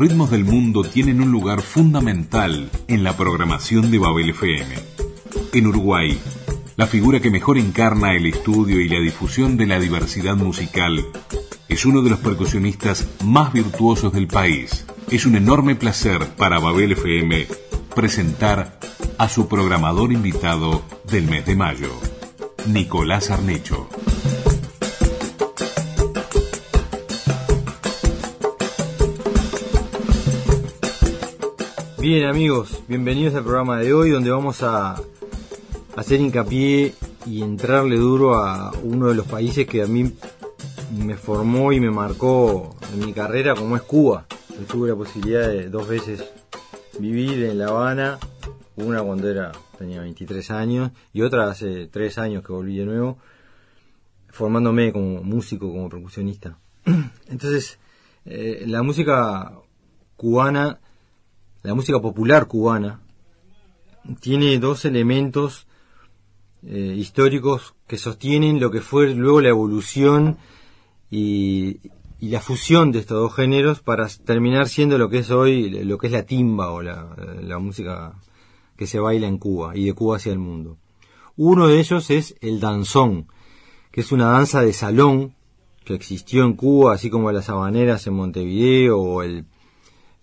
Ritmos del mundo tienen un lugar fundamental en la programación de Babel FM. En Uruguay, la figura que mejor encarna el estudio y la difusión de la diversidad musical es uno de los percusionistas más virtuosos del país. Es un enorme placer para Babel FM presentar a su programador invitado del mes de mayo, Nicolás Arnecho. Bien amigos, bienvenidos al programa de hoy donde vamos a hacer hincapié y entrarle duro a uno de los países que a mí me formó y me marcó en mi carrera como es Cuba. Tuve la posibilidad de dos veces vivir en La Habana, una cuando era tenía 23 años y otra hace tres años que volví de nuevo, formándome como músico, como percusionista. Entonces, eh, la música cubana la música popular cubana tiene dos elementos eh, históricos que sostienen lo que fue luego la evolución y, la fusión de estos dos géneros para terminar siendo lo que es hoy, lo que es la timba o la, la música que se baila en Cuba y de Cuba hacia el mundo. Uno de ellos es el danzón, que es una danza de salón que existió en Cuba, así como las habaneras en Montevideo o el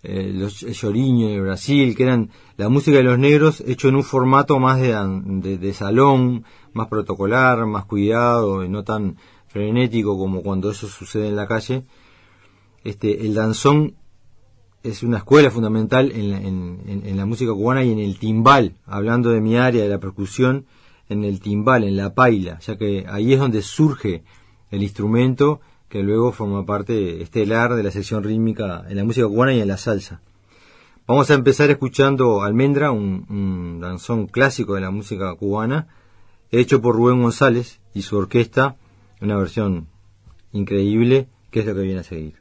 eh, los, el lloriño de Brasil, que eran la música de los negros hecho en un formato más de, de, salón, más protocolar, más cuidado, y no tan frenético como cuando eso sucede en la calle. Este, el danzón es una escuela fundamental en la, en, en la música cubana y en el timbal, hablando de mi área de la percusión, en el timbal, en la paila, ya que ahí es donde surge el instrumento que luego forma parte estelar de la sección rítmica en la música cubana y en la salsa. Vamos a empezar escuchando Almendra, un, danzón clásico de la música cubana, hecho por Rubén González y su orquesta, una versión increíble, que es lo que viene a seguir.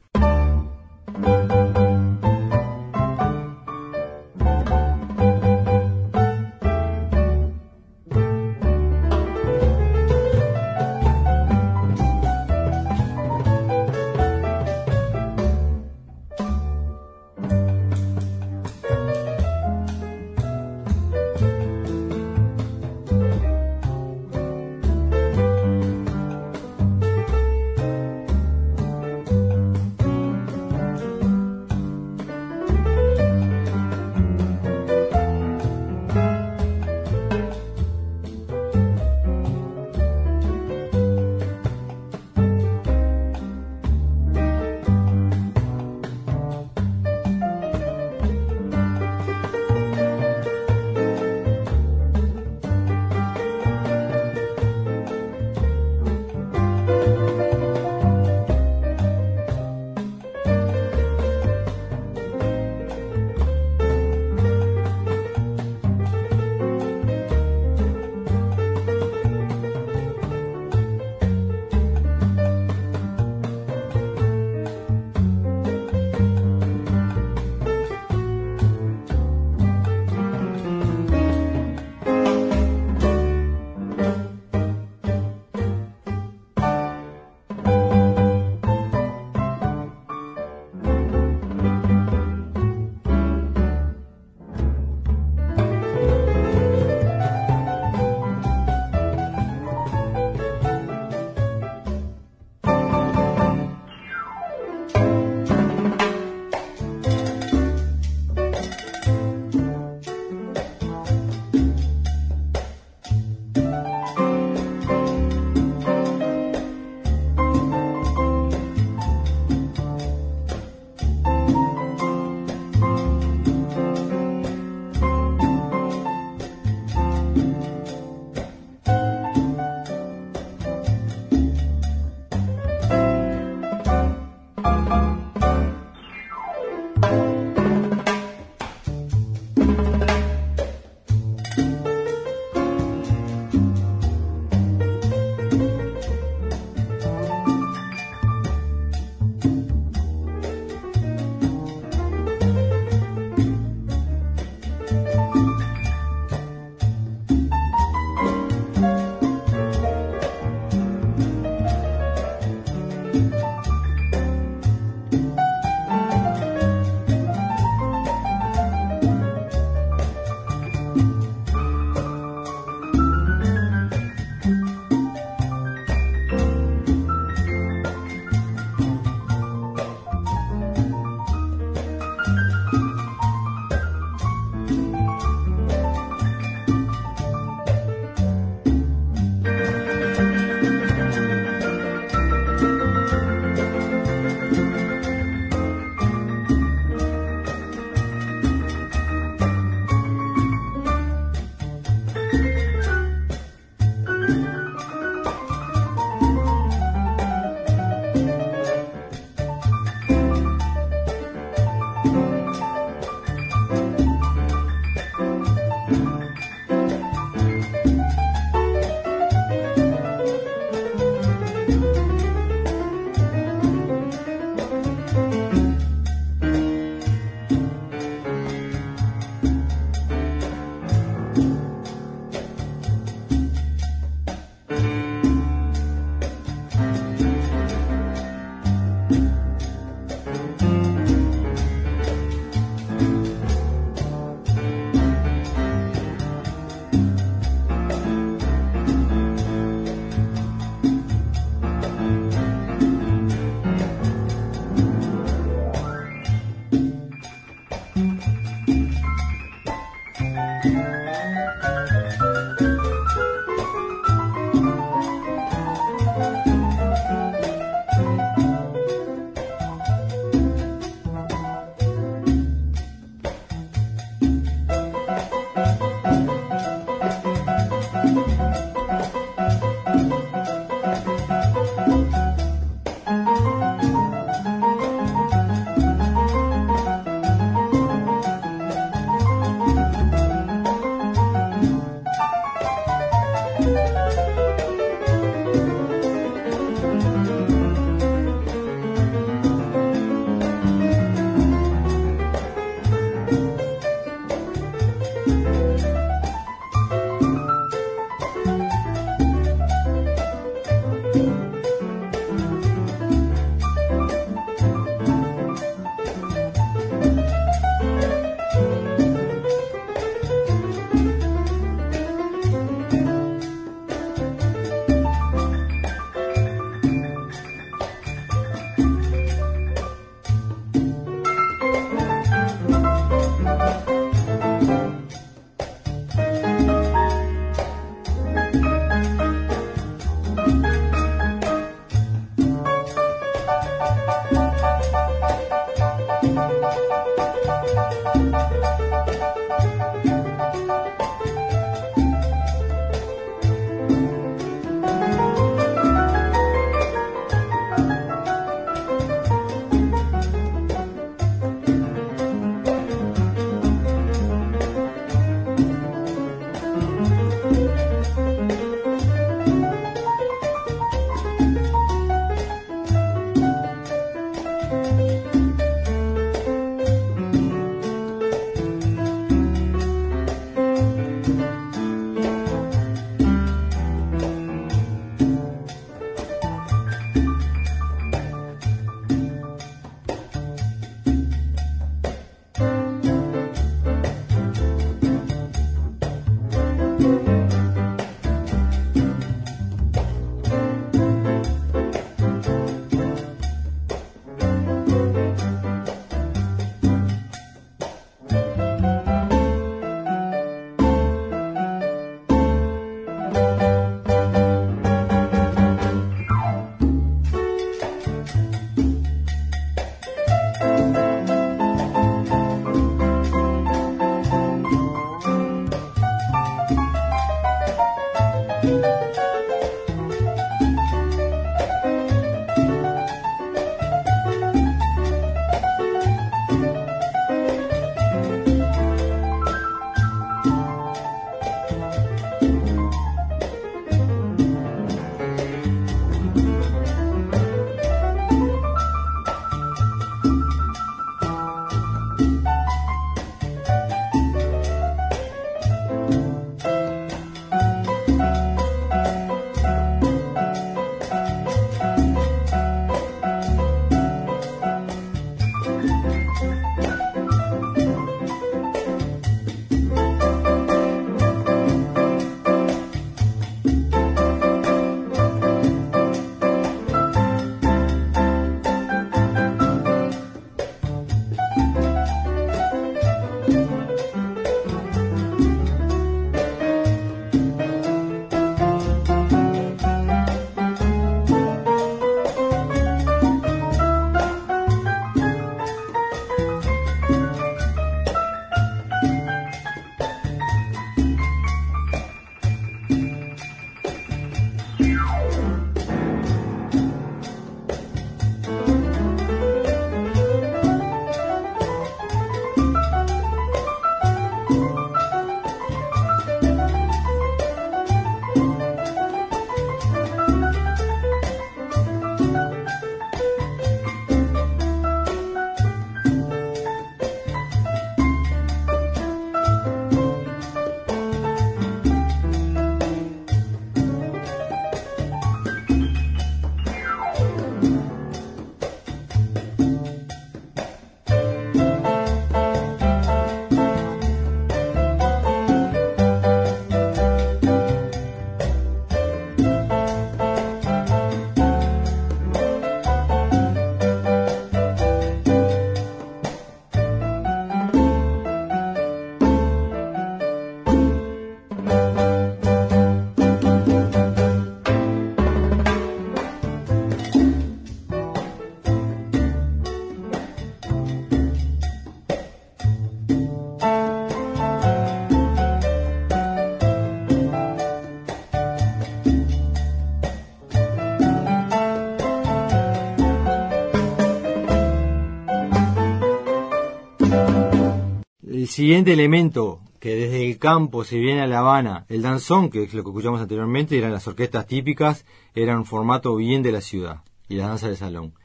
Siguiente elemento que desde el campo se viene a La Habana, el danzón, que es lo que escuchamos anteriormente, eran las orquestas típicas, eran un formato bien de la ciudad y la danza de salón.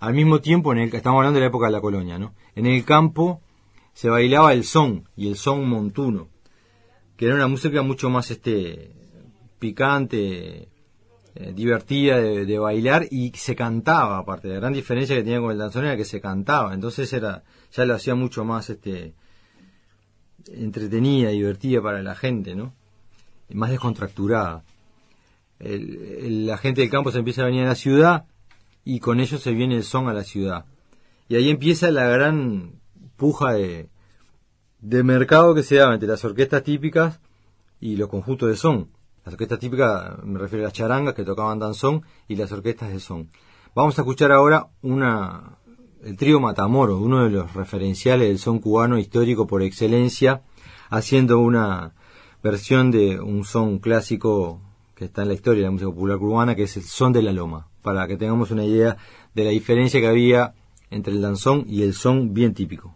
Al mismo tiempo, en el, estamos hablando de la época de la colonia, ¿no? En el campo se bailaba el son y el son montuno, que era una música mucho más este picante, eh, divertida de, bailar y se cantaba aparte. La gran diferencia que tenía con el danzón era que se cantaba, entonces era ya lo hacía mucho más este entretenida, divertida para la gente, ¿no? Más descontracturada. la gente del campo se empieza a venir a la ciudad y con ello se viene el son a la ciudad. Y ahí empieza la gran puja de, de mercado que se daba entre las orquestas típicas y los conjuntos de son. Las orquestas típicas, me refiero a las charangas que tocaban danzón y las orquestas de son. Vamos a escuchar ahora una, el trío Matamoro, uno de los referenciales del son cubano histórico por excelencia, haciendo una versión de un son clásico que está en la historia de la música popular cubana, que es el son de la loma, para que tengamos una idea de la diferencia que había entre el danzón y el son bien típico.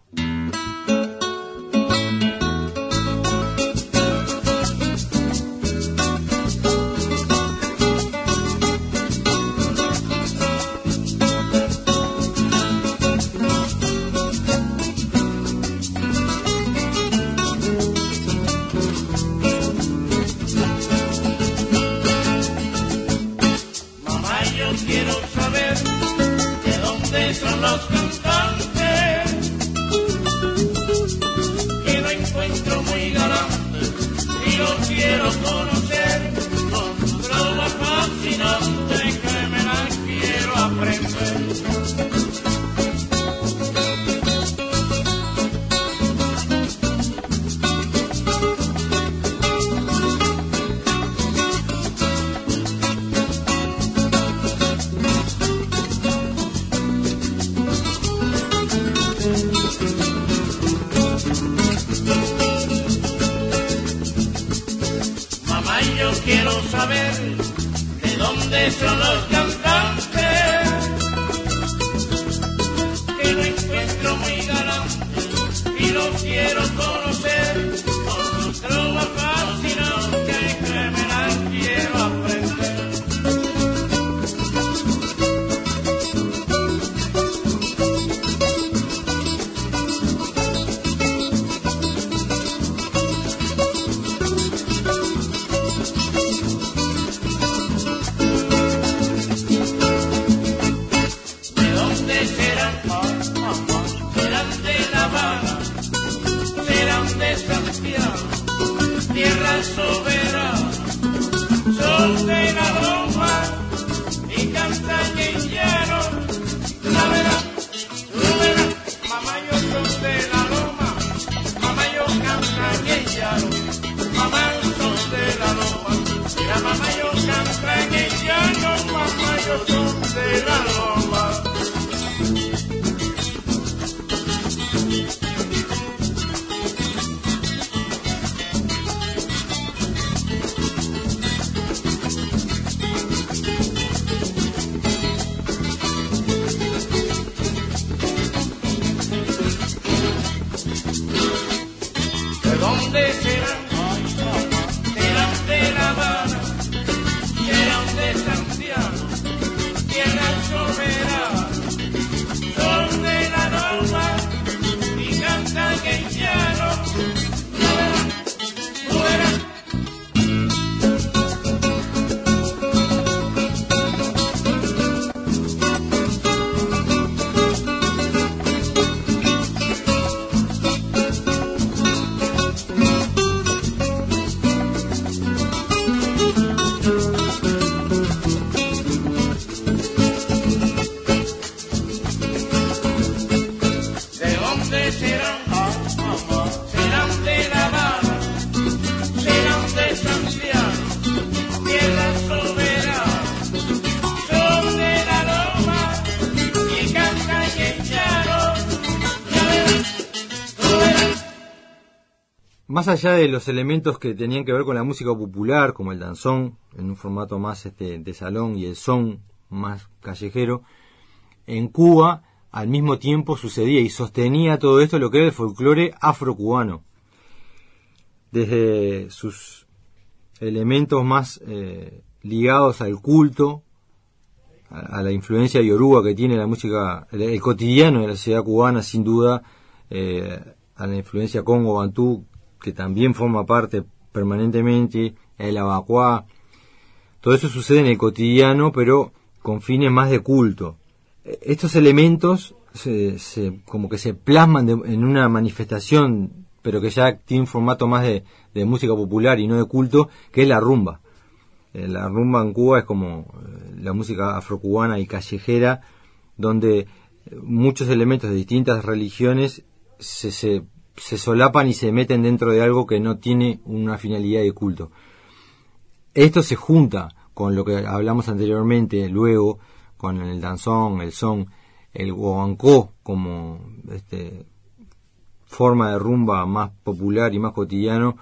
Más allá de los elementos que tenían que ver con la música popular, como el danzón, en un formato más este, de salón, y el son más callejero, en Cuba al mismo tiempo sucedía y sostenía todo esto lo que era el folclore afrocubano. desde sus elementos más eh, ligados al culto, a, la influencia yoruba que tiene la música, el, cotidiano de la sociedad cubana, sin duda, eh, a la influencia congo-bantú, que también forma parte permanentemente, el abacuá, todo eso sucede en el cotidiano, pero con fines más de culto. Estos elementos se, como que se plasman en una manifestación, pero que ya tiene un formato más de, música popular y no de culto, que es la rumba. Eh, la rumba en Cuba es como eh, la música afrocubana y callejera, donde eh, muchos elementos de distintas religiones se, se, se solapan y se meten dentro de algo que no tiene una finalidad de culto. Esto se junta con lo que hablamos anteriormente, luego con el danzón, el son, el guaguancó como este, forma de rumba más popular y más cotidiano,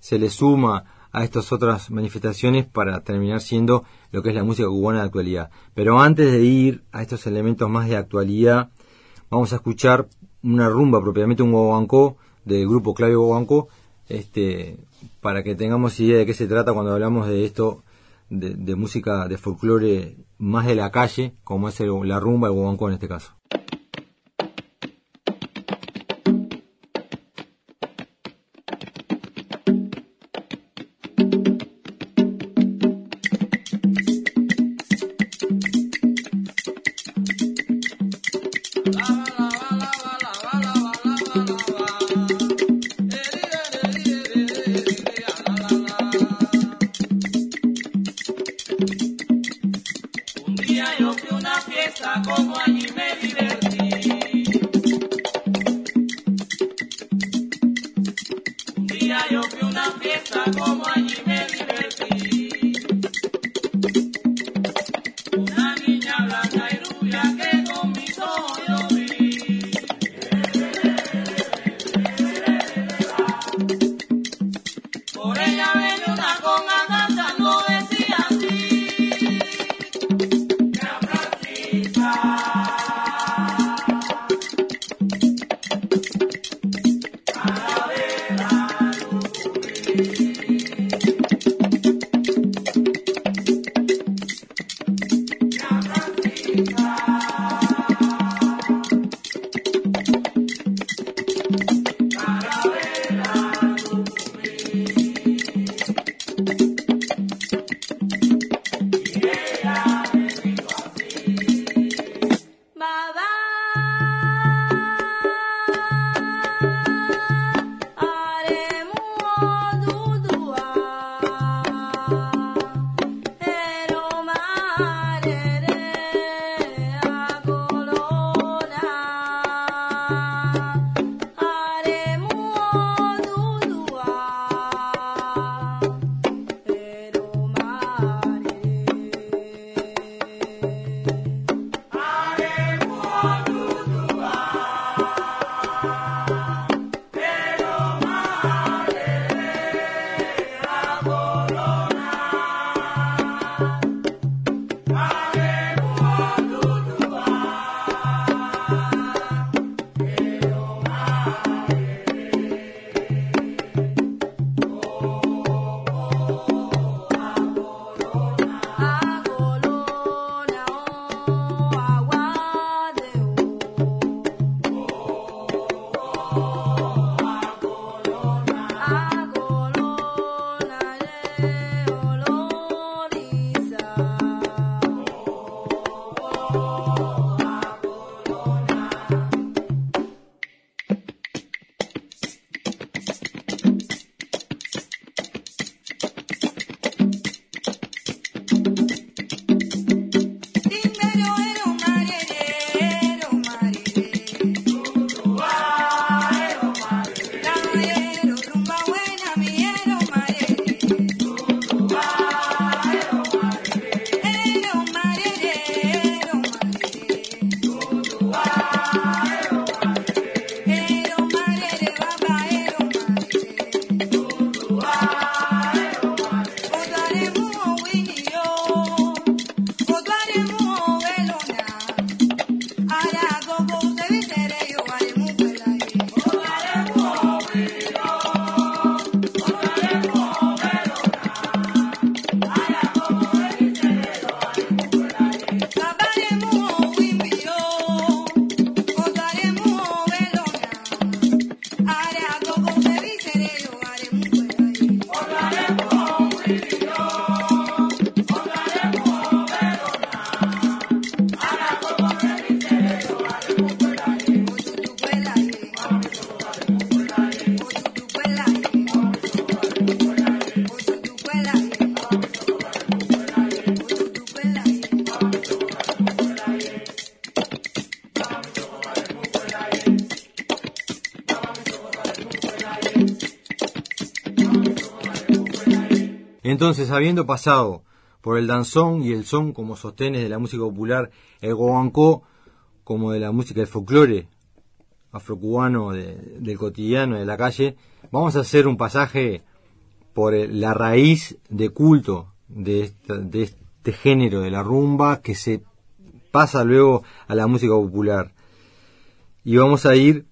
se le suma a estas otras manifestaciones para terminar siendo lo que es la música cubana de actualidad. Pero antes de ir a estos elementos más de actualidad, vamos a escuchar una rumba, propiamente un guaguancó, del grupo Clave Guaguancó, este, para que tengamos idea de qué se trata cuando hablamos de esto de, música de folclore más de la calle, como es la rumba, el guaguancó en este caso. Entonces, habiendo pasado por el danzón y el son como sostenes de la música popular, el guaguancó como de la música del folclore afrocubano del cotidiano, de la calle, vamos a hacer un pasaje por la raíz de culto de, de este género de la rumba que se pasa luego a la música popular. Y vamos a ir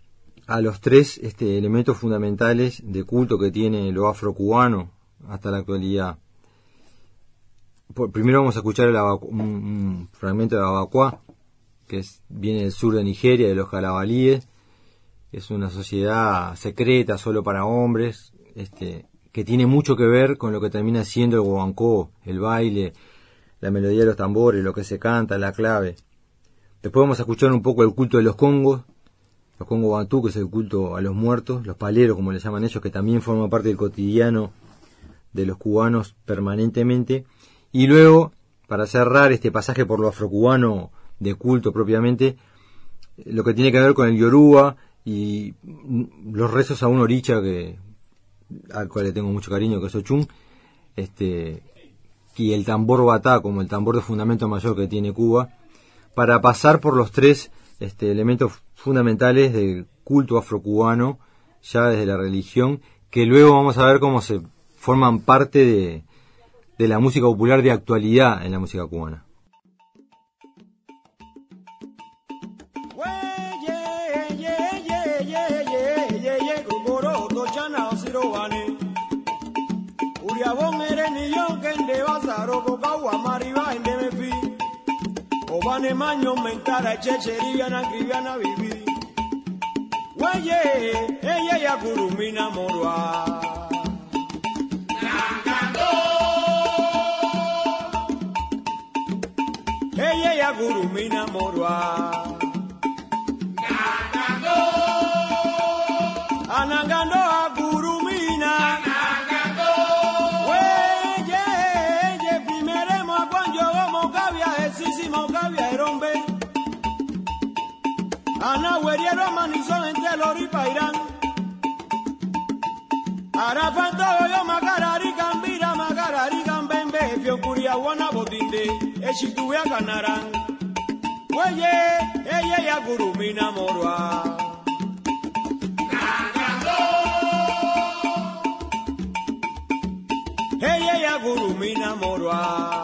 a los tres este, elementos fundamentales de culto que tiene lo afrocubano hasta la actualidad. Primero vamos a escuchar un, fragmento de Abacuá, que viene del sur de Nigeria, de los calabalíes. Es una sociedad secreta, solo para hombres, este, que tiene mucho que ver con lo que termina siendo el guancó, el baile, la melodía de los tambores, lo que se canta, la clave. Después vamos a escuchar un poco el culto de los congos, los congos bantú, que es el culto a los muertos, los paleros, como le llaman ellos, que también forman parte del cotidiano de los cubanos permanentemente. Y luego, para cerrar este pasaje por lo afrocubano de culto propiamente, lo que tiene que ver con el Yoruba y los rezos a un oricha que al cual le tengo mucho cariño, que es Ochun, este, y el tambor batá como el tambor de fundamento mayor que tiene Cuba, para pasar por los tres este, elementos fundamentales del culto afrocubano, ya desde la religión, que luego vamos a ver cómo se forman parte de, de la música popular de actualidad en la música cubana. De Bazaro, Cocagua, Mariba, en de ella ya gurumina morwa Anangando Anangando a gurumina Anangando Weye ye primeremo a cuanjo gomo cabia esísimo cabia erombe Ana weriero manizón entre lori pairán. Arafanto yo macarari cambira macarari cambembe fio curia wana botinde eshituya ganaran Oye, ella ya gurumina morwa. Ella ya gurumina morwa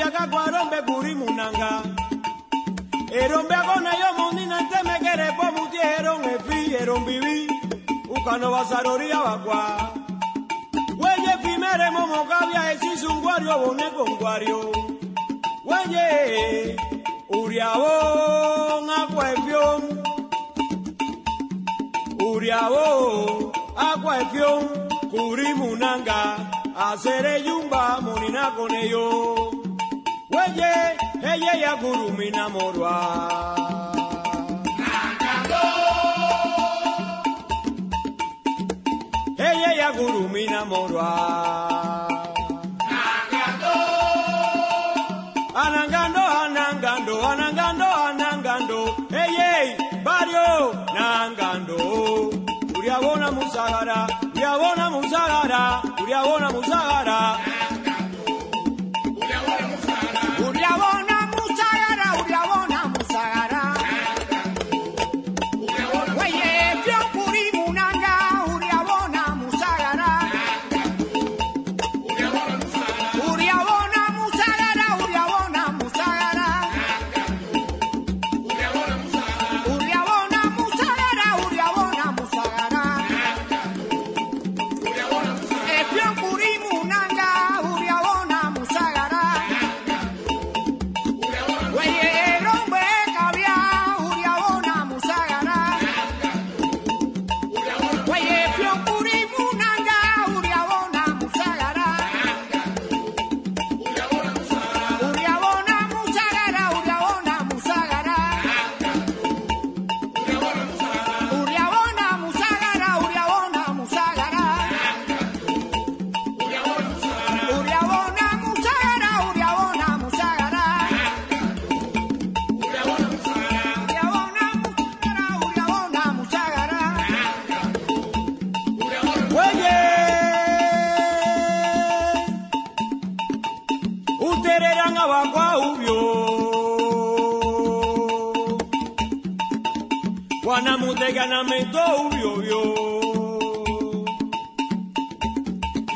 yakagwarombe kuri munanga. Erombe agona yo mundina ntemekerepo mutieron efi erombivi ukanovasarori avakwa weye fimere momokavya con vonekongwario weye uriavo akuefio uriavo akuefio kuri munanga. Asereyumba monina con ellos Weye, ella ya gurumina morwa. Ella ya gurumina morwa. Anangando,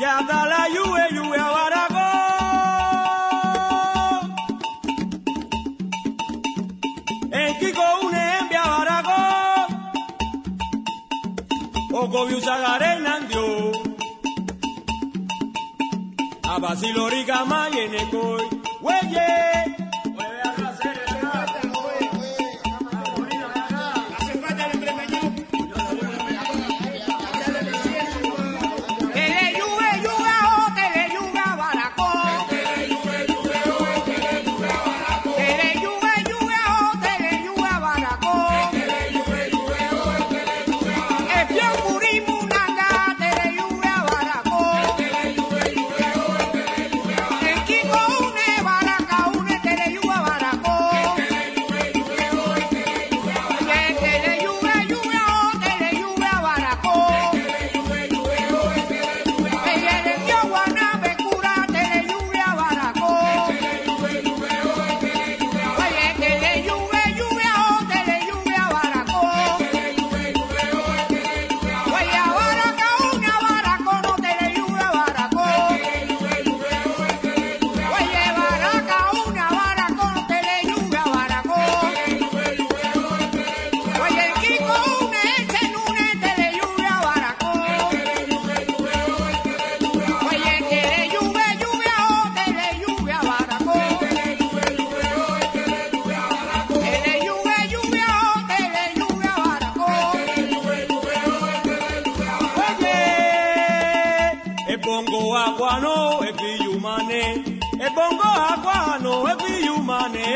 yanda la yuwe yuwe warago. En Kiko une envia warago. Oko biusagare nandio. Abasilorika mayenekoi. Weye. akwano ebi yumane ebongo akwano ebi yumane.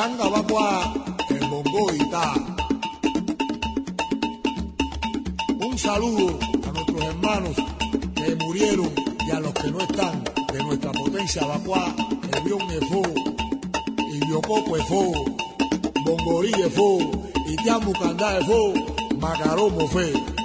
Changa Bagua, el bongo Un saludo a nuestros hermanos que murieron y a los que no están de nuestra potencia Bacuá, Evión Efo, Ibiocopo Efo, Bongorí Efo, Itiamu Candá Efo, Macaromo Fe.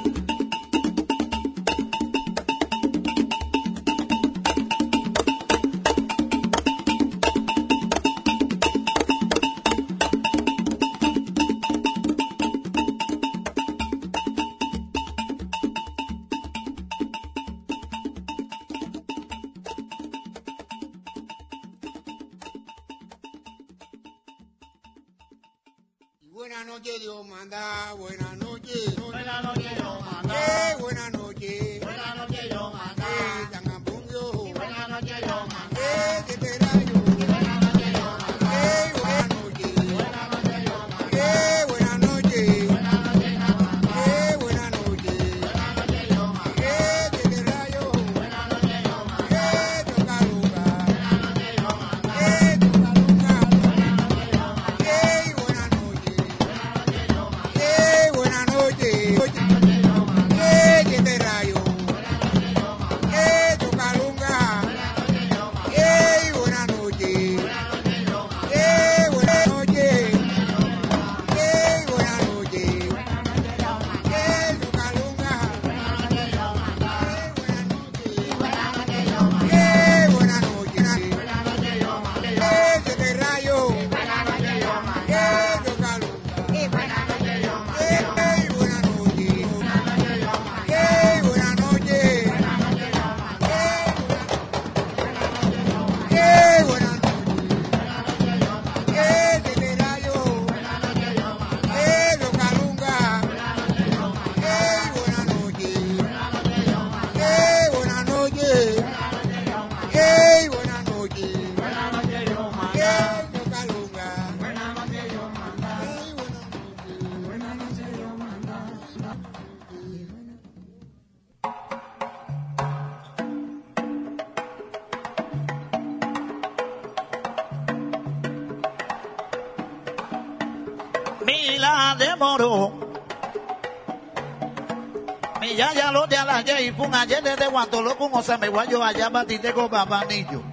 Con osa me guayo allá batite con babanillo.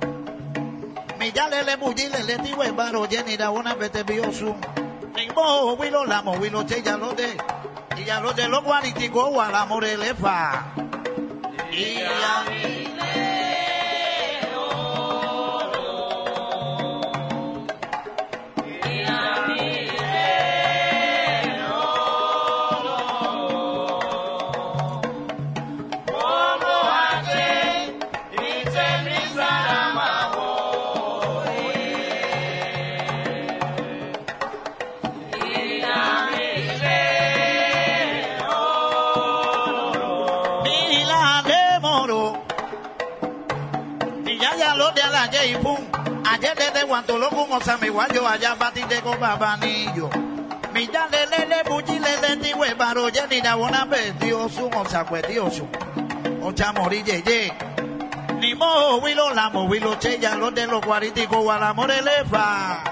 Mi ya le le bulli le le ti we baro da una vete biosu. Ni mo wilo la mo wilo che ya lo de. Y ya lo de lo guariti go wala morele fa. Y ya ya de la y pum. Ayer desde guanto lo con osa me guayo allá batiste con babanillo. Mi ya le le le bulli le le ti we baro jenny da una vez dios un osa pues dios un. Ocha mori ye ye. Ni mo wilo la mo wilo che ya lo de los guariticos guala morele fa.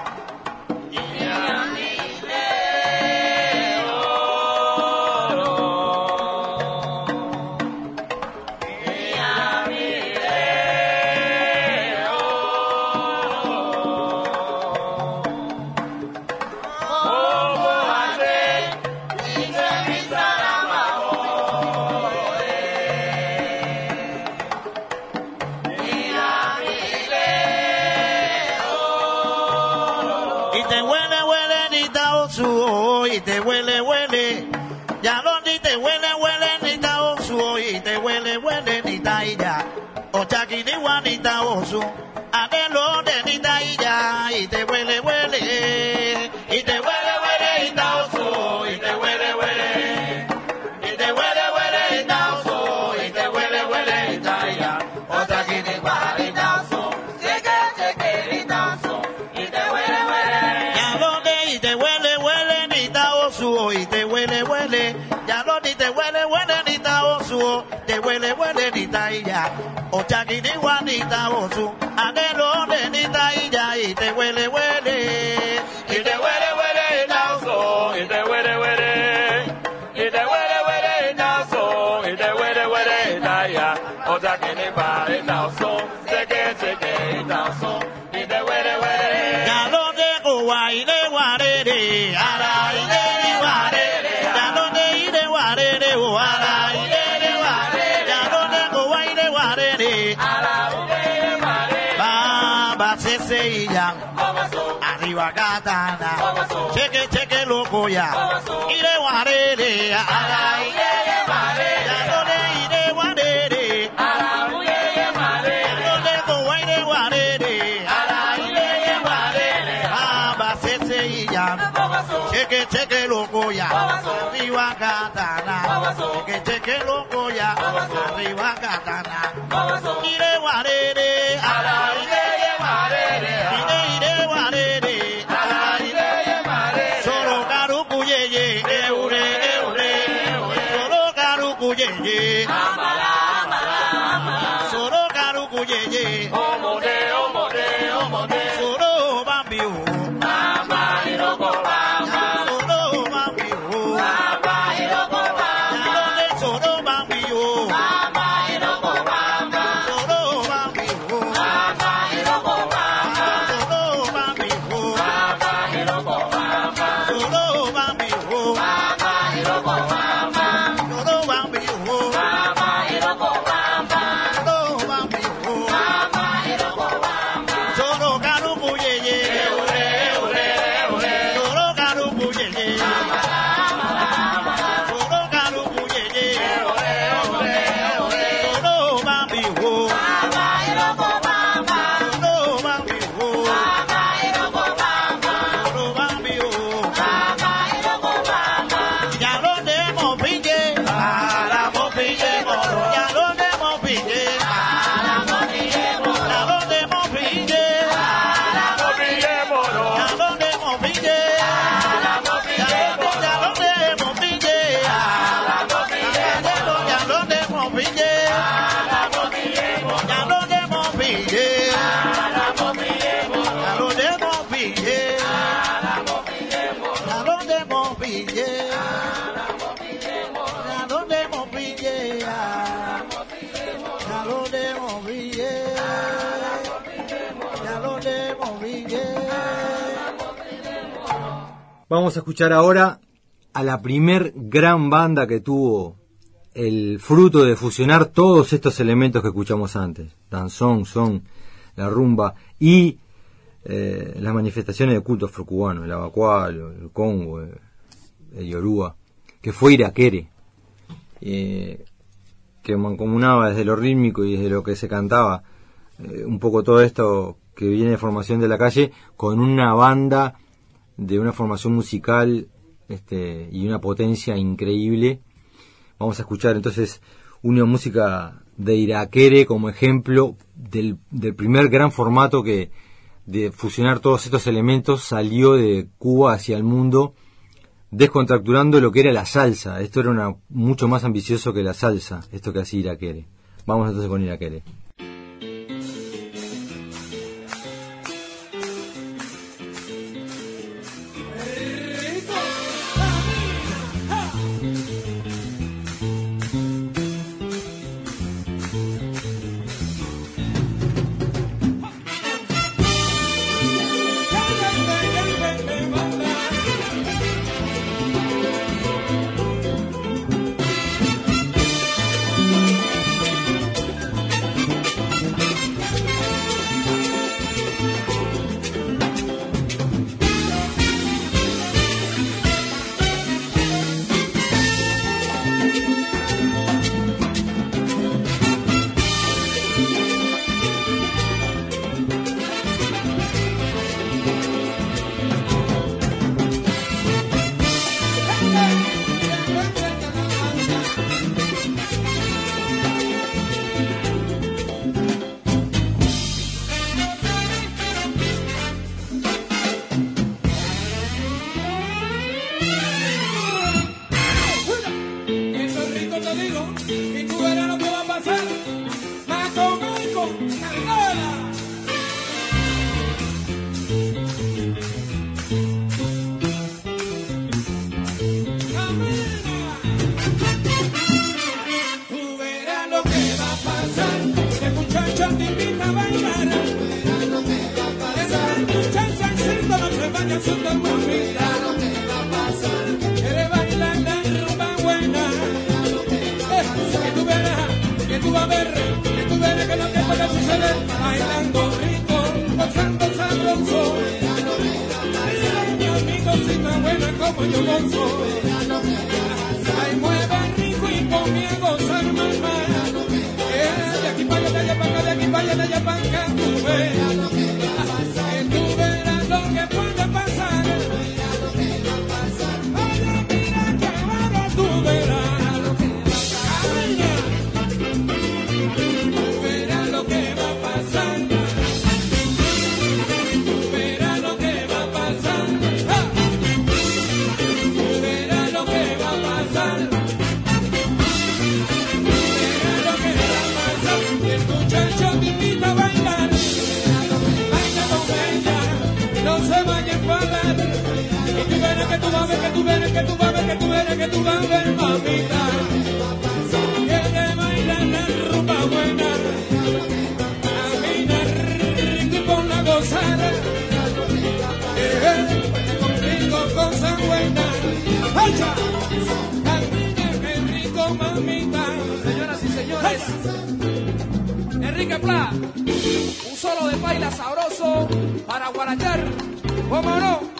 y chaki ni wa ni ta osu. Adelo de ni ta illa, y te chaki ni wa ni ta osu, adelo illa, y te huele, huele. Y te huele, huele, osu, y te huele, huele. Y te huele, huele, osu, y te huele, huele, illa. O chaki ni pa, y ta osu, cheque, cheque, y te huele, huele. Ya lo de guay de guarere, ara de guarere, ya lo de de guarere, o ara guay de guarere, ara y de guarere. Baba se se ya, arriba katana, cheque cheque loco ya, y de guarere, ara y de guarere, ya. Lo de y de guarere, ara y de guarere, ya lo de guay de guarere, ara y de guarere, baba se se ya, cheque cheque loco ya, arriba katana, cheque cheque loco ya, arriba katana, quiere guardar. Vamos a escuchar ahora a la primer gran banda que tuvo el fruto de fusionar todos estos elementos que escuchamos antes, danzón, son, la rumba y eh, las manifestaciones de culto afrocubano, el abacual, el congo, el, el yoruba, que fue Iraquere, eh, que mancomunaba desde lo rítmico y desde lo que se cantaba, eh, un poco todo esto que viene de formación de la calle, con una banda de una formación musical este, y una potencia increíble. Vamos a escuchar entonces una música de Iraquere como ejemplo del, del primer gran formato que de fusionar todos estos elementos salió de Cuba hacia el mundo descontracturando lo que era la salsa. Esto era una, mucho más ambicioso que la salsa, esto que hacía Iraquere. Vamos entonces con Iraquere. Bailar la buena. Que tú verás, que tú vas a ver, que tú verás que lo que. Bailando rico, sabroso. Mira, mi más buena como yo gozo. Tú vas a ver, que tú verás, que tú vas que tú verás, que tú vas a ver, mamita. Quiere bailar la rumba buena. Camina rico y ponla gozar. Eh, contigo cosa buena. ¡Hacha! Camina que rico, mamita. Señoras y señores, Enrique Pla, un solo de baila sabroso para guarachar, ¿cómo no?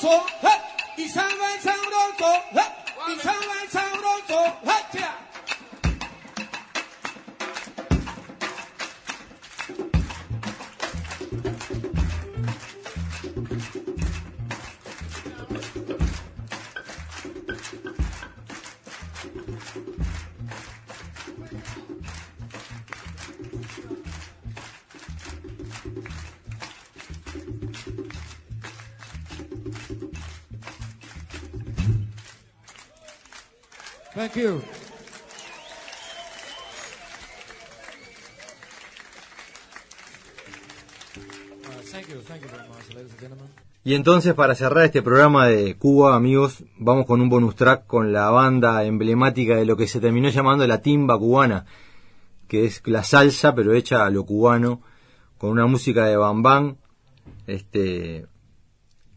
Sabroso, ¡eh! y sabe sabroso, ¡eh! y sabe sabroso, ¡eh! ya. Thank you. Uh, thank you, thank you very much, ladies and gentlemen. Y entonces para cerrar este programa de Cuba, amigos, vamos con un bonus track con la banda emblemática de lo que se terminó llamando la timba cubana, que es la salsa pero hecha a lo cubano, con una música de bambán, este,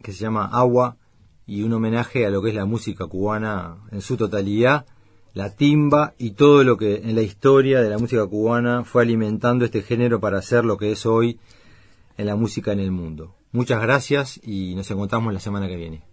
que se llama Agua, y un homenaje a lo que es la música cubana en su totalidad, la timba y todo lo que en la historia de la música cubana fue alimentando este género para hacer lo que es hoy en la música en el mundo. Muchas gracias y nos encontramos la semana que viene.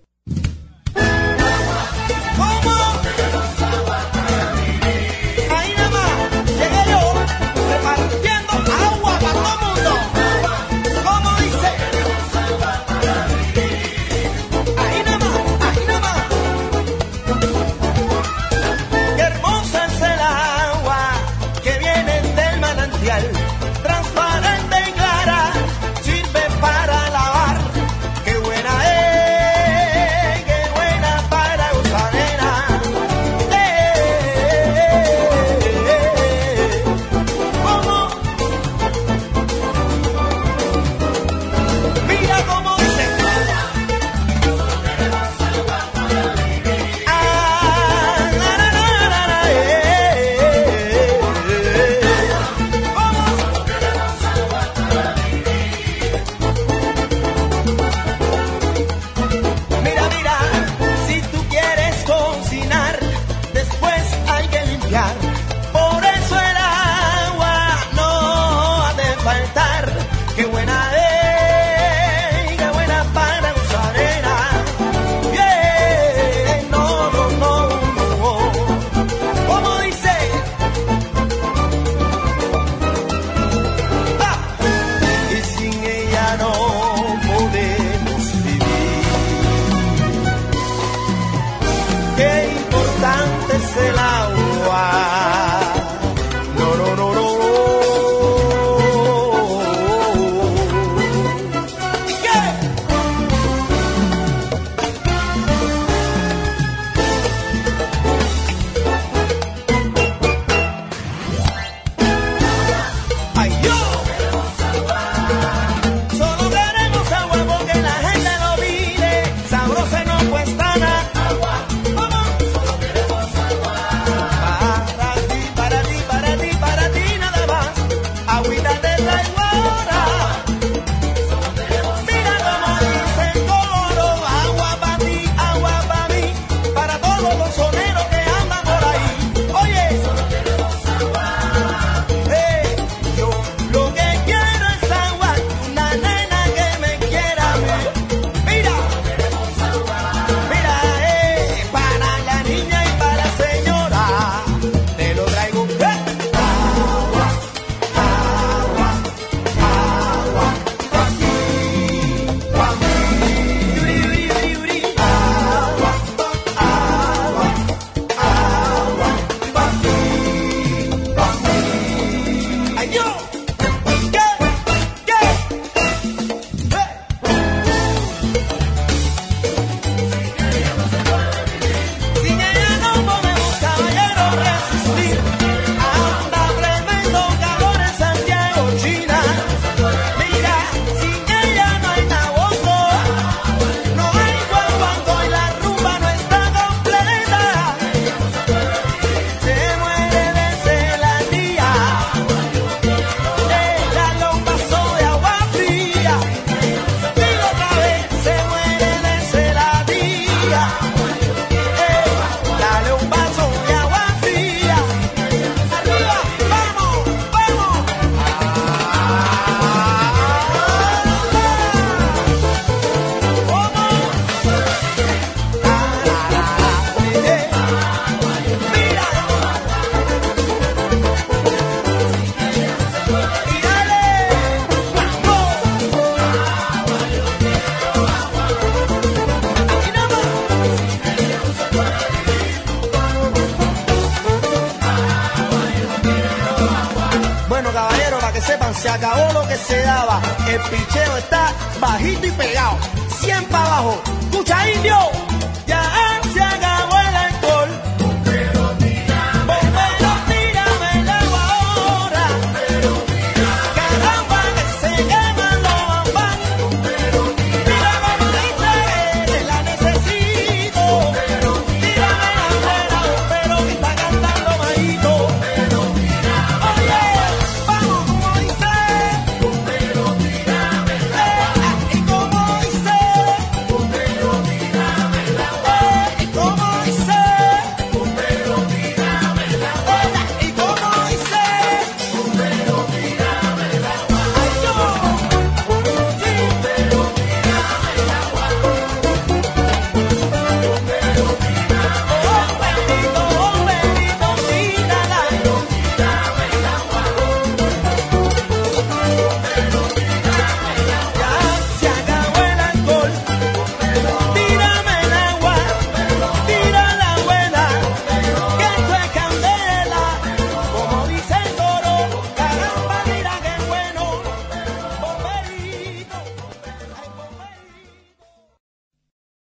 El picheo está bajito y pegado. 100 para abajo. ¡Cucha indio!